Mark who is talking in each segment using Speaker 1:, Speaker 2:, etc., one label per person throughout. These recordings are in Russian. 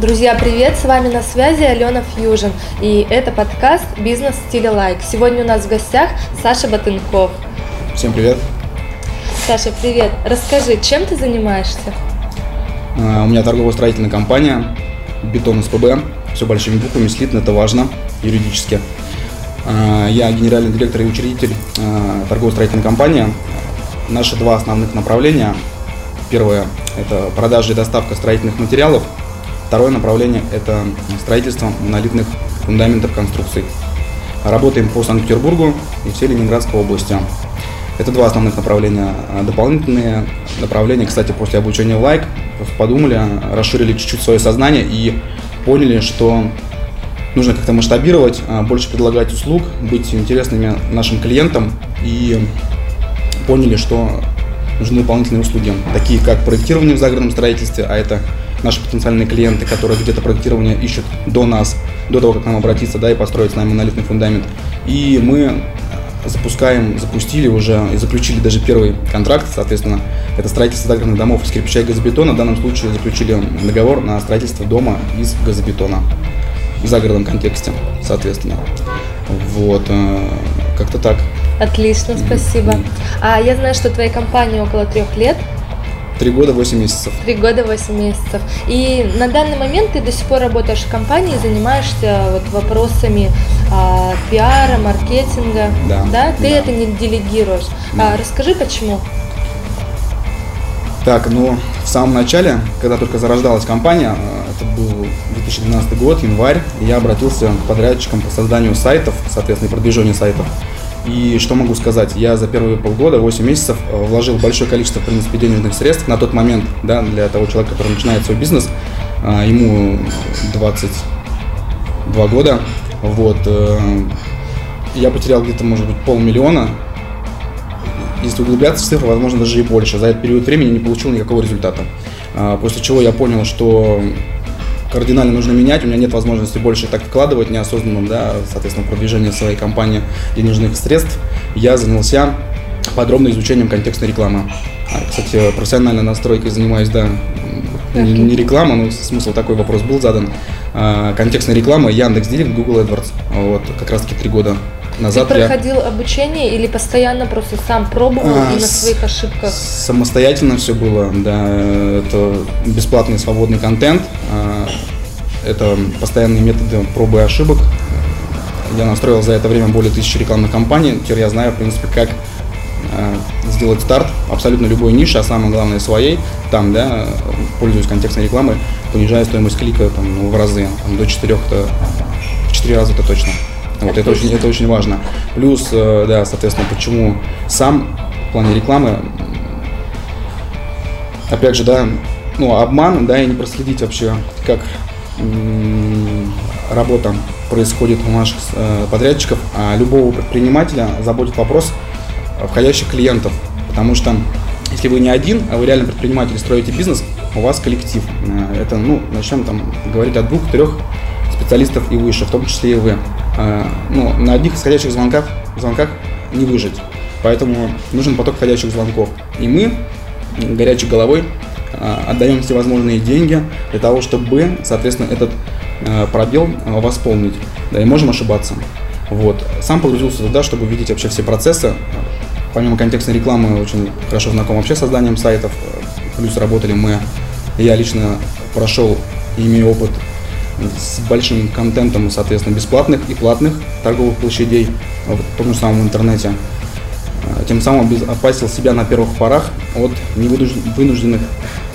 Speaker 1: Друзья, привет! С вами на связи Алена Фьюжн. И это подкаст «Бизнес в стиле лайк». Сегодня у нас в гостях Саша Батынков.
Speaker 2: Всем привет!
Speaker 1: Саша, привет! Расскажи, чем ты занимаешься?
Speaker 2: А, у меня торгово-строительная компания «Бетон СПБ». Все большими буквами, слитно, это важно юридически. А, я генеральный директор и учредитель а, торгово-строительной компании. Наши два основных направления. Первое – это продажа и доставка строительных материалов – Второе направление – это строительство монолитных фундаментов конструкций. Работаем по Санкт-Петербургу и всей Ленинградской области. Это два основных направления. А дополнительные направления, кстати, после обучения в лайк, подумали, расширили чуть-чуть свое сознание и поняли, что нужно как-то масштабировать, а, больше предлагать услуг, быть интересными нашим клиентам и поняли, что нужны дополнительные услуги, такие как проектирование в загородном строительстве, а это наши потенциальные клиенты, которые где-то проектирование ищут до нас, до того, как к нам обратиться, да, и построить с нами монолитный фундамент. И мы запускаем, запустили уже и заключили даже первый контракт, соответственно, это строительство загородных домов из кирпича и газобетона. В данном случае заключили договор на строительство дома из газобетона в загородном контексте, соответственно. Вот, э, как-то так.
Speaker 1: Отлично, спасибо. А я знаю, что твоей компании около трех лет.
Speaker 2: Три года, восемь месяцев.
Speaker 1: Три года, восемь месяцев. И на данный момент ты до сих пор работаешь в компании, занимаешься вот вопросами а, пиара, маркетинга.
Speaker 2: Да.
Speaker 1: Да? Ты
Speaker 2: да.
Speaker 1: это не делегируешь. Да. А, расскажи, почему?
Speaker 2: Так, ну, в самом начале, когда только зарождалась компания, э, это был 2012 год, январь, я обратился к подрядчикам по созданию сайтов, соответственно, продвижению сайтов. И что могу сказать? Я за первые полгода, 8 месяцев э, вложил большое количество, в принципе, денежных средств на тот момент, да, для того человека, который начинает свой бизнес. А, ему 22 года. Вот. Э, я потерял где-то, может быть, полмиллиона. Если углубляться в цифры, возможно, даже и больше. За этот период времени не получил никакого результата. После чего я понял, что кардинально нужно менять, у меня нет возможности больше так вкладывать неосознанно, да, соответственно, продвижение своей компании денежных средств, я занялся подробно изучением контекстной рекламы. А, кстати, профессиональной настройкой занимаюсь, да, не, реклама, но смысл такой вопрос был задан. А, контекстная реклама Яндекс Директ, Google AdWords. Вот, как раз таки три года назад.
Speaker 1: Ты проходил я... обучение или постоянно просто сам пробовал а, и на своих ошибках?
Speaker 2: Самостоятельно все было, да. Это бесплатный свободный контент. А, это постоянные методы пробы и ошибок. Я настроил за это время более тысячи рекламных кампаний. Теперь я знаю, в принципе, как а, сделать старт абсолютно любой ниши, а самое главное своей, там, да, пользуясь контекстной рекламой, понижая стоимость клика там, в разы, там, до 4, в 4 раза это точно. Вот, это очень, это очень важно. Плюс, э, да, соответственно, почему сам в плане рекламы, опять же, да, ну, обман, да, и не проследить вообще, как работа происходит у наших э, подрядчиков, а любого предпринимателя заботит вопрос входящих клиентов, потому что если вы не один, а вы реально предприниматель, строите бизнес, у вас коллектив. Э, это, ну, начнем там говорить от двух-трех специалистов и выше, в том числе и вы. А, ну, на одних исходящих звонках, звонках не выжить. Поэтому нужен поток входящих звонков. И мы горячей головой а, отдаем всевозможные деньги для того, чтобы, соответственно, этот а, пробел восполнить. Да, и можем ошибаться. Вот. Сам погрузился туда, чтобы видеть вообще все процессы. Помимо контекстной рекламы, очень хорошо знаком вообще с созданием сайтов. Плюс работали мы, я лично прошел, имею опыт с большим контентом, соответственно, бесплатных и платных торговых площадей в том же самом интернете. А, тем самым обезопасил себя на первых порах от невынужденных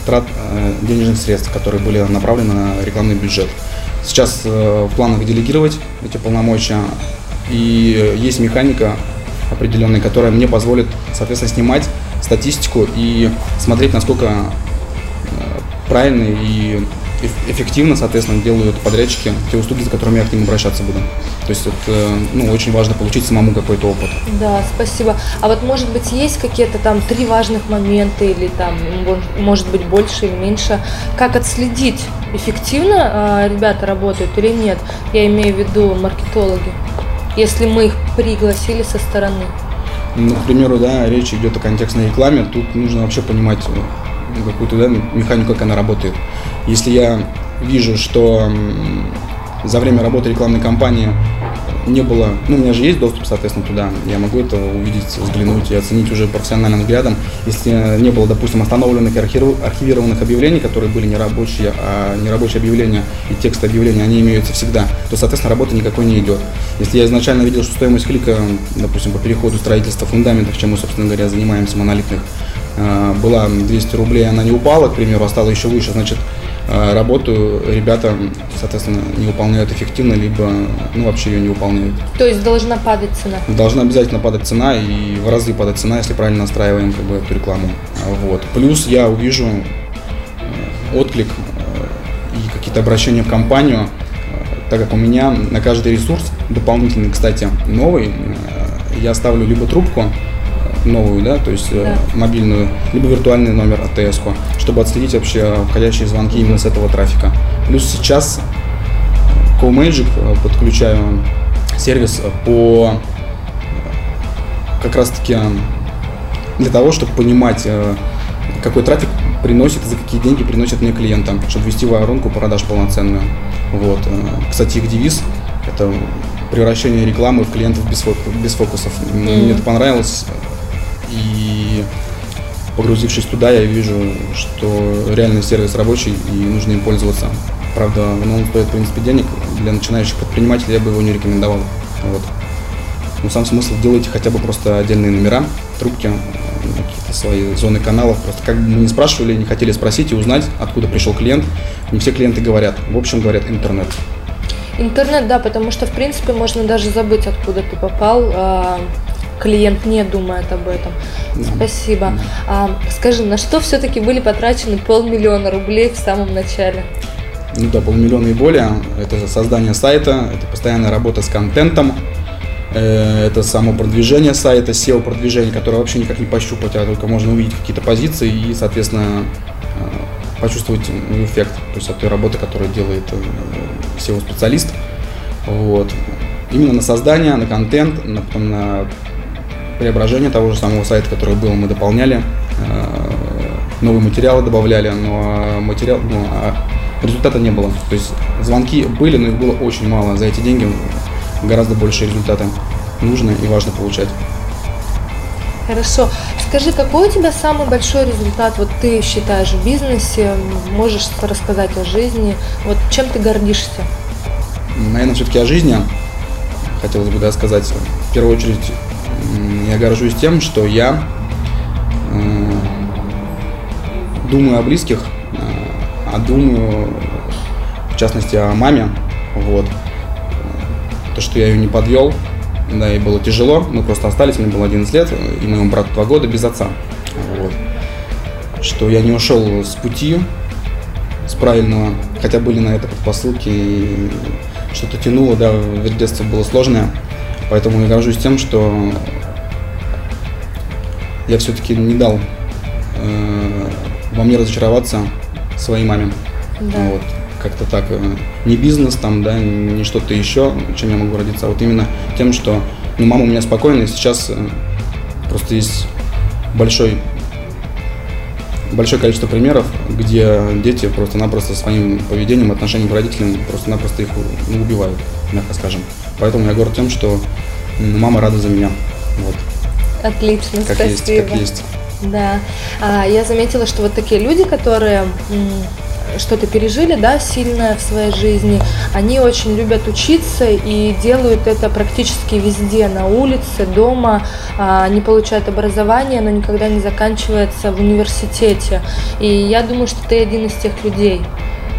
Speaker 2: трат э, денежных средств, которые были направлены на рекламный бюджет. Сейчас э, в планах делегировать эти полномочия, и есть механика определенная, которая мне позволит, соответственно, снимать статистику и смотреть, насколько э, правильный и эффективно, соответственно, делают подрядчики те услуги, за которыми я к ним обращаться буду. То есть это ну, очень важно получить самому какой-то опыт.
Speaker 1: Да, спасибо. А вот может быть есть какие-то там три важных момента или там может быть больше или меньше, как отследить эффективно э, ребята работают или нет? Я имею в виду маркетологи, если мы их пригласили со стороны.
Speaker 2: Ну, к примеру, да, речь идет о контекстной рекламе, тут нужно вообще понимать какую-то да, механику, как она работает. Если я вижу, что за время работы рекламной кампании не было, ну, у меня же есть доступ, соответственно, туда, я могу это увидеть, взглянуть и оценить уже профессиональным взглядом. Если не было, допустим, остановленных и архивированных объявлений, которые были нерабочие, а нерабочие объявления и текст объявления, они имеются всегда, то, соответственно, работы никакой не идет. Если я изначально видел, что стоимость клика, допустим, по переходу строительства фундаментов, чем мы, собственно говоря, занимаемся, монолитных, а, была 200 рублей, она не упала, к примеру, а стала еще выше, значит, работу ребята, соответственно, не выполняют эффективно, либо ну, вообще ее не выполняют.
Speaker 1: То есть должна падать цена?
Speaker 2: Должна обязательно падать цена и в разы падать цена, если правильно настраиваем как бы, эту рекламу. Вот. Плюс я увижу э, отклик э, и какие-то обращения в компанию, э, так как у меня на каждый ресурс, дополнительный, кстати, новый, я ставлю либо трубку, новую, да, то есть да. мобильную, либо виртуальный номер АТС, чтобы отследить вообще входящие звонки именно с этого трафика. Плюс сейчас CoMagic подключаю сервис по как раз таки для того, чтобы понимать, какой трафик приносит, за какие деньги приносит мне клиентам, чтобы вести воронку продаж полноценную. Вот. Кстати, их девиз – это превращение рекламы в клиентов без, фокусов. Mm. Мне это понравилось. И погрузившись туда, я вижу, что реальный сервис рабочий и нужно им пользоваться. Правда, ну, он стоит, в принципе, денег. Для начинающих предпринимателей я бы его не рекомендовал. Вот. Но сам смысл делайте хотя бы просто отдельные номера, трубки, какие-то свои зоны каналов. Просто как бы мы не спрашивали, не хотели спросить и узнать, откуда пришел клиент. Не все клиенты говорят. В общем, говорят интернет.
Speaker 1: Интернет, да, потому что, в принципе, можно даже забыть, откуда ты попал. Клиент не думает об этом. Да. Спасибо. Да. А, скажи, на что все-таки были потрачены полмиллиона рублей в самом начале?
Speaker 2: Ну да, полмиллиона и более. Это создание сайта, это постоянная работа с контентом, э, это само продвижение сайта, SEO-продвижение, которое вообще никак не пощупать, а только можно увидеть какие-то позиции и, соответственно, э, почувствовать эффект то есть от той работы, которую делает э, SEO-специалист. Вот. Именно на создание, на контент, на, потом на преображение того же самого сайта, который был, мы дополняли, э, новые материалы добавляли, но материал, ну, а результата не было. То есть звонки были, но их было очень мало. За эти деньги гораздо больше результата нужно и важно получать.
Speaker 1: Хорошо. Скажи, какой у тебя самый большой результат, вот ты считаешь в бизнесе, можешь рассказать о жизни, вот чем ты гордишься?
Speaker 2: Наверное, все-таки о жизни хотелось бы да, сказать. В первую очередь я горжусь тем, что я э, думаю о близких, э, а думаю, в частности, о маме. Вот. То, что я ее не подвел, да, и было тяжело. Мы просто остались, мне было 11 лет, и моему брату 2 года без отца. Вот. Что я не ушел с пути, с правильного, хотя были на это предпосылки, и что-то тянуло, да, в детстве было сложное. Поэтому я горжусь тем, что я все-таки не дал э, во мне разочароваться своей маме. Да. Вот, как-то так. Э, не бизнес там, да, не что-то еще, чем я могу родиться, а вот именно тем, что ну, мама у меня спокойная, сейчас э, просто есть большой большое количество примеров, где дети просто-напросто своим поведением, отношением к родителям просто-напросто их ну, убивают, мягко скажем. Поэтому я горд тем, что мама рада за меня. Вот.
Speaker 1: Отлично,
Speaker 2: как
Speaker 1: спасибо.
Speaker 2: Есть, как есть.
Speaker 1: Да. А, я заметила, что вот такие люди, которые что-то пережили, да, сильное в своей жизни, они очень любят учиться и делают это практически везде, на улице, дома. А, они получают образование, но никогда не заканчивается в университете. И я думаю, что ты один из тех людей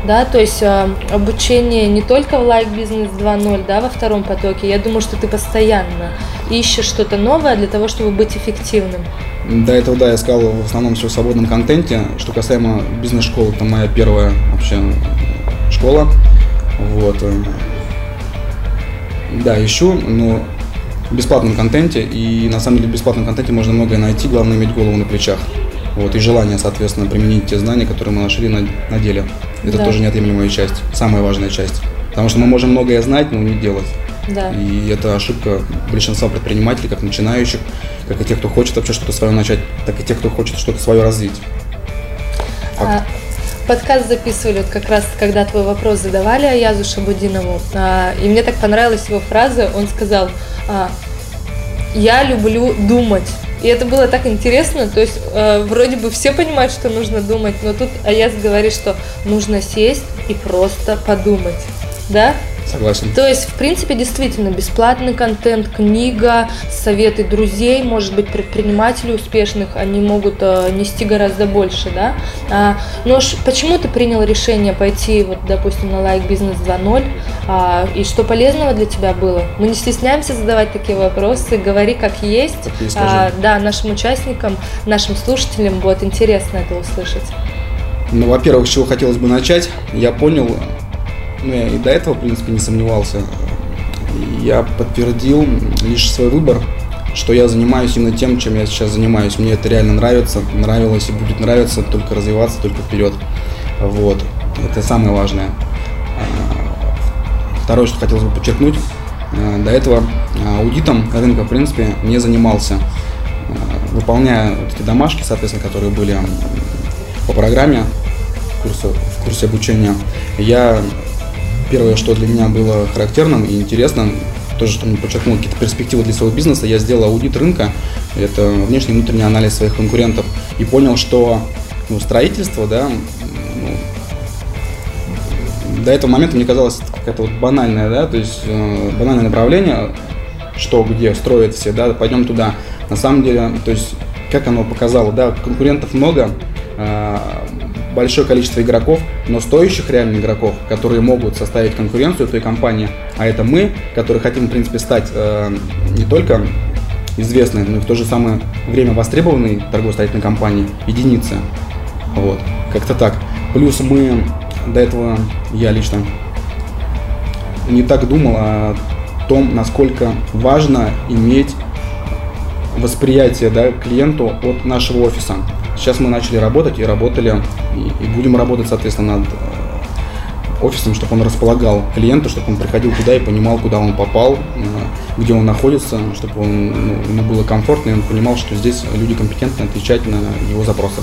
Speaker 1: да, то есть э, обучение не только в Like Business 2.0, да, во втором потоке, я думаю, что ты постоянно ищешь что-то новое для того, чтобы быть эффективным.
Speaker 2: До этого, да, я сказал в основном все в свободном контенте. Что касаемо бизнес-школы, это моя первая вообще школа. Вот. Да, ищу, но в бесплатном контенте. И на самом деле в бесплатном контенте можно многое найти, главное иметь голову на плечах. Вот, и желание, соответственно, применить те знания, которые мы нашли на, на деле. Это да. тоже неотъемлемая часть, самая важная часть. Потому что мы можем многое знать, но не делать.
Speaker 1: Да.
Speaker 2: И это ошибка большинства предпринимателей, как начинающих, как и тех, кто хочет вообще что-то свое начать, так и тех, кто хочет что-то свое развить.
Speaker 1: А, подкаст записывали, вот как раз когда твой вопрос задавали Аязу Шабудинову, а, и мне так понравилась его фраза, он сказал, а, я люблю думать. И это было так интересно, то есть э, вроде бы все понимают, что нужно думать, но тут Аяз говорит, что нужно сесть и просто подумать, да?
Speaker 2: Согласен.
Speaker 1: То есть, в принципе, действительно, бесплатный контент, книга, советы друзей, может быть, предпринимателей успешных, они могут э, нести гораздо больше, да. А, но ж, почему ты принял решение пойти, вот, допустим, на лайк бизнес 2.0, а, и что полезного для тебя было? Мы не стесняемся задавать такие вопросы, говори как есть. а, да, нашим участникам, нашим слушателям будет интересно это услышать.
Speaker 2: Ну, во-первых, с чего хотелось бы начать, я понял, ну, я и до этого, в принципе, не сомневался. Я подтвердил лишь свой выбор, что я занимаюсь именно тем, чем я сейчас занимаюсь. Мне это реально нравится, нравилось и будет нравиться, только развиваться, только вперед. Вот. Это самое важное. А, второе, что хотелось бы подчеркнуть, а, до этого аудитом рынка, в принципе, не занимался. А, выполняя вот эти домашки, соответственно, которые были по программе в в курсе обучения, я Первое, что для меня было характерным и интересным, тоже, что мне подчеркнул какие-то перспективы для своего бизнеса, я сделал аудит рынка, это внешний и внутренний анализ своих конкурентов, и понял, что ну, строительство, да, ну, до этого момента мне казалось какая-то вот банальная, да, то есть э, банальное направление, что где строят все, да, пойдем туда. На самом деле, то есть, как оно показало, да, конкурентов много, э, большое количество игроков, но стоящих реально игроков, которые могут составить конкуренцию той компании, а это мы, которые хотим, в принципе, стать э, не только известной, но и в то же самое время востребованной торгово-строительной компании, единицы. Вот, как-то так. Плюс мы до этого, я лично не так думал о том, насколько важно иметь восприятие да, клиенту от нашего офиса. Сейчас мы начали работать и работали, и, и будем работать, соответственно, над э, офисом, чтобы он располагал клиента, чтобы он приходил туда и понимал, куда он попал, э, где он находится, чтобы он, ну, ему было комфортно, и он понимал, что здесь люди компетентны отвечать на его запросы.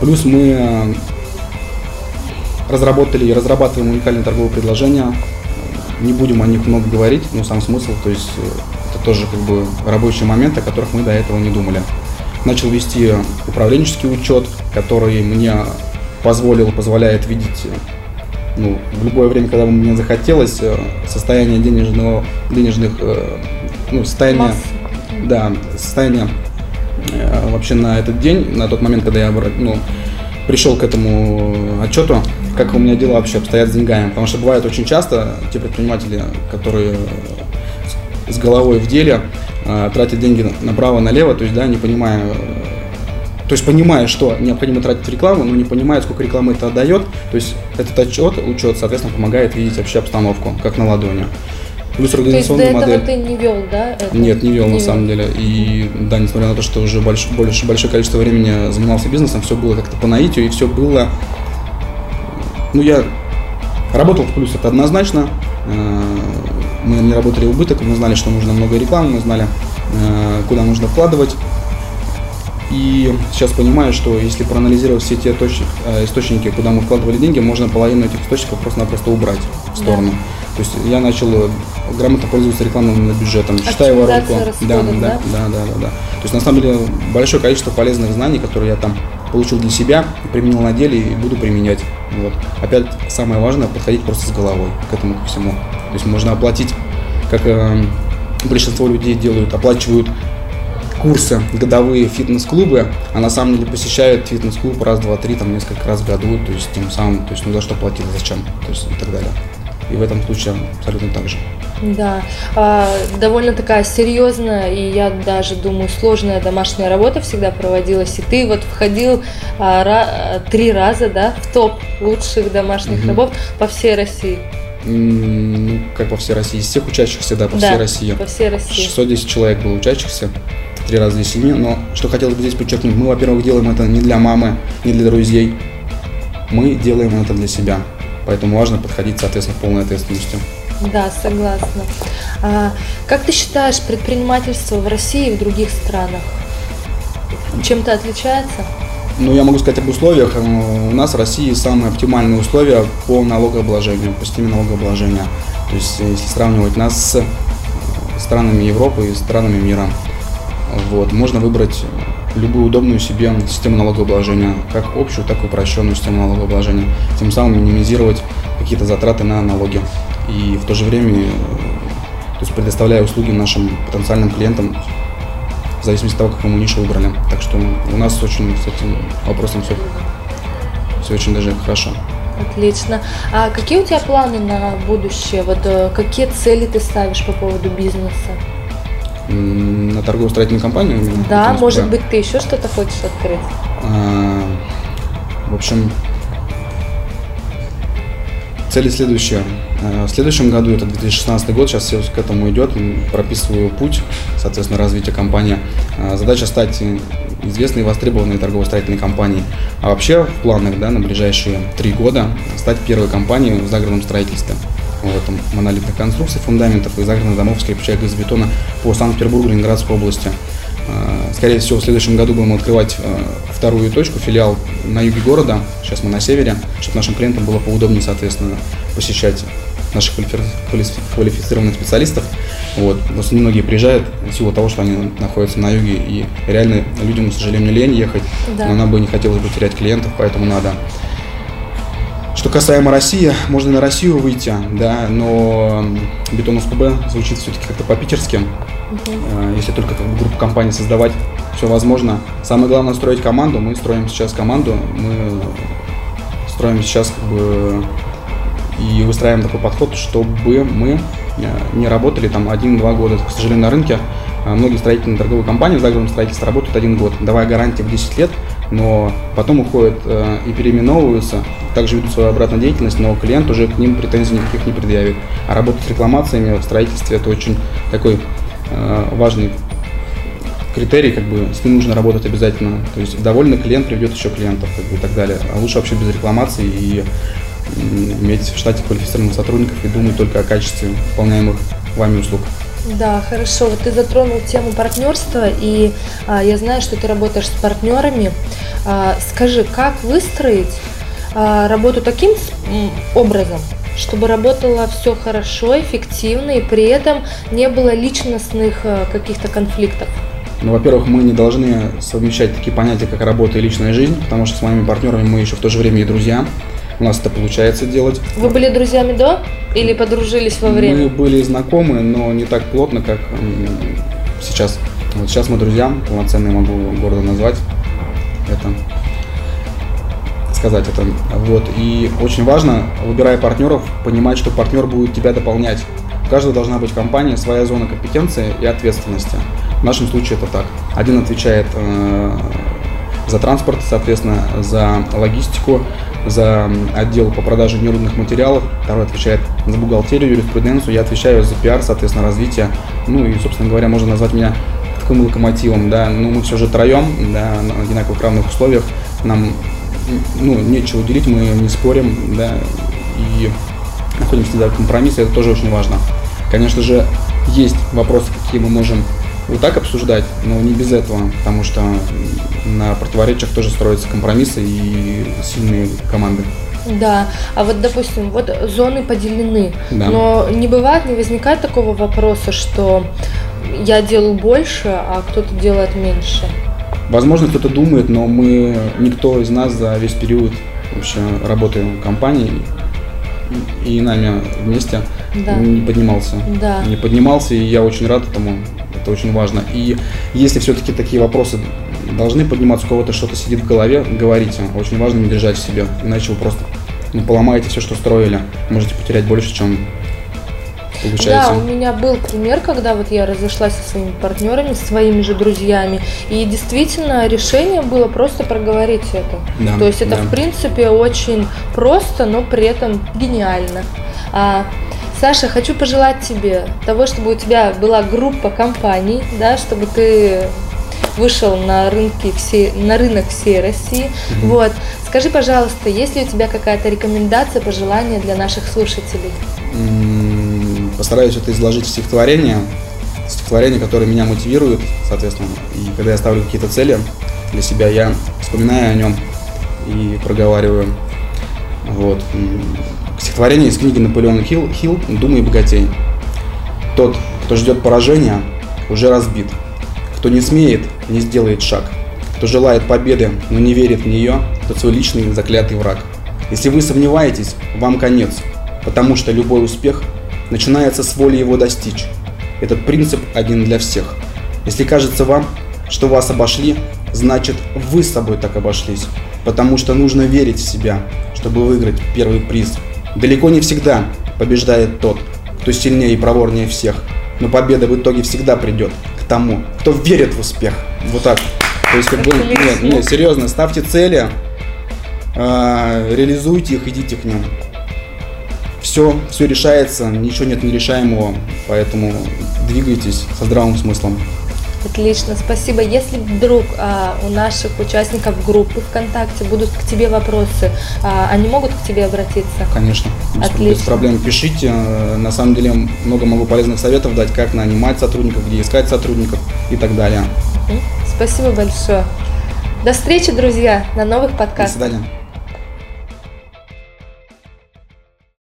Speaker 2: Плюс мы э, разработали и разрабатываем уникальные торговые предложения. Не будем о них много говорить, но сам смысл, то есть тоже как бы рабочие моменты, о которых мы до этого не думали начал вести управленческий учет, который мне позволил, позволяет видеть ну, в любое время, когда мне захотелось, э, состояние денежного, денежных, э, ну, состояние, да, состояние э, вообще на этот день, на тот момент, когда я ну, пришел к этому отчету, как у меня дела вообще обстоят с деньгами. Потому что бывает очень часто те предприниматели, которые с головой в деле, э, тратят деньги направо-налево, то есть, да, не понимая, э, то есть понимая, что необходимо тратить рекламу, но не понимая, сколько рекламы это отдает, то есть этот отчет, учет, соответственно, помогает видеть вообще обстановку, как на ладони.
Speaker 1: Плюс организационная модель. То есть до этого модель. ты не вел, да?
Speaker 2: Это? Нет, не вел не на вел. самом деле. И да, несмотря на то, что уже больш, больше, большое количество времени занимался бизнесом, все было как-то по наитию, и все было... Ну, я работал в плюс, это однозначно. Мы не работали в убыток, мы знали, что нужно много рекламы, мы знали, э, куда нужно вкладывать. И сейчас понимаю, что если проанализировать все те точки, э, источники, куда мы вкладывали деньги, можно половину этих источников просто-напросто убрать в сторону. Да. То есть я начал э, грамотно пользоваться рекламным бюджетом, читаю воронку. Да, да, да, да, да, да, да. То есть на самом деле большое количество полезных знаний, которые я там получил для себя, применил на деле и буду применять. Вот. Опять самое важное подходить просто с головой к этому ко всему. То есть можно оплатить, как э, большинство людей делают, оплачивают курсы годовые фитнес-клубы, а на самом деле посещают фитнес-клуб раз, два, три, там несколько раз в году, то есть тем самым, то есть ну за что платить, зачем, то есть и так далее. И в этом случае абсолютно так же.
Speaker 1: Да, а, довольно такая серьезная и я даже думаю сложная домашняя работа всегда проводилась. И ты вот входил а, три раза, да, в топ лучших домашних угу. работ по всей России.
Speaker 2: Ну, как по всей России, из всех учащихся, да, по да, всей России.
Speaker 1: по всей России.
Speaker 2: 610 человек было учащихся, три раза из семи, но что хотелось бы здесь подчеркнуть, мы, во-первых, делаем это не для мамы, не для друзей, мы делаем это для себя, поэтому важно подходить, соответственно, полной ответственностью.
Speaker 1: Да, согласна. А, как ты считаешь, предпринимательство в России и в других странах чем-то отличается?
Speaker 2: Ну, я могу сказать об условиях. Э, у нас в России самые оптимальные условия по налогообложению, по системе налогообложения. То есть, если сравнивать нас с э, странами Европы и странами мира, вот, можно выбрать любую удобную себе систему налогообложения, как общую, так и упрощенную систему налогообложения, тем самым минимизировать какие-то затраты на налоги. И в то же время то есть предоставляя услуги нашим потенциальным клиентам в зависимости от того, какую мы нишу выбрали. Так что у нас очень с этим вопросом все, все очень даже хорошо.
Speaker 1: Отлично. А какие у тебя планы на будущее? Вот э, какие цели ты ставишь по поводу бизнеса?
Speaker 2: На торгово-строительную компанию?
Speaker 1: Да, может быть, ты еще что-то хочешь открыть? А,
Speaker 2: в общем, Цели следующие. Э, в следующем году, это 2016 год, сейчас все к этому идет, прописываю путь, соответственно, развития компании. Э, задача стать известной и востребованной торгово-строительной компанией. А вообще в планах да, на ближайшие три года стать первой компанией в загородном строительстве. Вот, монолитных конструкций, фундаментов и загородных домов из кирпича и газобетона по Санкт-Петербургу, Ленинградской области. Э, скорее всего, в следующем году будем открывать э, вторую точку, филиал на юге города. Сейчас мы на севере, чтобы нашим клиентам было поудобнее, соответственно, посещать наших квалифицированных специалистов. Вот. Просто немногие приезжают в силу того, что они находятся на юге, и реально людям, к сожалению, лень ехать, да. но нам бы не хотелось бы терять клиентов, поэтому надо. Что касаемо России, можно на Россию выйти, да, но бетон СПБ звучит все-таки как-то по-питерски. Угу. Если только как бы, группу компаний создавать, все возможно. Самое главное строить команду. Мы строим сейчас команду, мы строим сейчас как бы и выстраиваем такой подход, чтобы мы э, не работали там один-два года. К сожалению, на рынке э, многие строительные торговые компании в загородном строительстве работают один год, давая гарантии в 10 лет, но потом уходят э, и переименовываются, также ведут свою обратную деятельность, но клиент уже к ним претензий никаких не предъявит. А работать с рекламациями в строительстве это очень такой Э, важный критерий, как бы с ним нужно работать обязательно. То есть довольный клиент приведет еще клиентов как бы, и так далее. А лучше вообще без рекламации и иметь в штате квалифицированных сотрудников и думать только о качестве выполняемых вами услуг.
Speaker 1: Да, хорошо. Вот ты затронул тему партнерства, и а, я знаю, что ты работаешь с партнерами. А, скажи, как выстроить а, работу таким образом, чтобы работало все хорошо, эффективно и при этом не было личностных э, каких-то конфликтов?
Speaker 2: Ну, во-первых, мы не должны совмещать такие понятия, как работа и личная жизнь, потому что с моими партнерами мы еще в то же время и друзья. У нас это получается делать.
Speaker 1: Вы были друзьями до или подружились во время?
Speaker 2: Мы были знакомы, но не так плотно, как сейчас. Вот сейчас мы друзья, полноценные могу города назвать. Это сказать это. Вот. И очень важно, выбирая партнеров, понимать, что партнер будет тебя дополнять. У каждого должна быть компания, своя зона компетенции и ответственности. В нашем случае это так. Один отвечает э, за транспорт, соответственно, за логистику, за отдел по продаже нерудных материалов, второй отвечает за бухгалтерию, юриспруденцию, я отвечаю за пиар, соответственно, развитие. Ну и, собственно говоря, можно назвать меня таким локомотивом, да, ну мы все же троем, да, на одинаковых равных условиях, нам ну, нечего делить, мы не спорим, да, и находим всегда компромиссы, это тоже очень важно. Конечно же, есть вопросы, какие мы можем вот так обсуждать, но не без этого, потому что на противоречиях тоже строятся компромиссы и сильные команды.
Speaker 1: Да, а вот, допустим, вот зоны поделены, да. но не бывает, не возникает такого вопроса, что я делаю больше, а кто-то делает меньше.
Speaker 2: Возможно, кто-то думает, но мы, никто из нас за весь период вообще работы в компании и нами вместе да. не поднимался. Да. Не поднимался, и я очень рад этому. Это очень важно. И если все-таки такие вопросы должны подниматься, у кого-то что-то сидит в голове, говорите. Очень важно не держать в себе, иначе вы просто ну, поломаете все, что строили. Можете потерять больше, чем получается.
Speaker 1: Да, у меня был пример, когда вот я разошлась со своими партнерами, своими же друзьями, и действительно решение было просто проговорить это. Да, То есть это да. в принципе очень просто, но при этом гениально. А, Саша, хочу пожелать тебе того, чтобы у тебя была группа компаний, да, чтобы ты вышел на рынки все, на рынок всей России. Mm-hmm. Вот. Скажи, пожалуйста, есть ли у тебя какая-то рекомендация, пожелание для наших слушателей?
Speaker 2: Mm-hmm постараюсь это изложить в стихотворение, стихотворение, которое меня мотивирует, соответственно, и когда я ставлю какие-то цели, для себя, я вспоминаю о нем и проговариваю. Вот. Стихотворение из книги Наполеона Хилл, Хилл «Думай богатей». Тот, кто ждет поражения, уже разбит. Кто не смеет, не сделает шаг. Кто желает победы, но не верит в нее, тот свой личный заклятый враг. Если вы сомневаетесь, вам конец, потому что любой успех начинается с воли его достичь. Этот принцип один для всех. Если кажется вам, что вас обошли, значит вы с собой так обошлись. Потому что нужно верить в себя, чтобы выиграть первый приз. Далеко не всегда побеждает тот, кто сильнее и проворнее всех. Но победа в итоге всегда придет к тому, кто верит в успех. Вот так. То есть, как бы, нет, нет, серьезно, ставьте цели, э, реализуйте их, идите к ним. Все, все решается, ничего нет нерешаемого, поэтому двигайтесь со здравым смыслом.
Speaker 1: Отлично, спасибо. Если вдруг а, у наших участников группы ВКонтакте будут к тебе вопросы, а, они могут к тебе обратиться?
Speaker 2: Конечно,
Speaker 1: Отлично.
Speaker 2: без проблем. Пишите. На самом деле много могу полезных советов дать, как нанимать сотрудников, где искать сотрудников и так далее.
Speaker 1: Спасибо большое. До встречи, друзья, на новых подкастах.
Speaker 2: До свидания.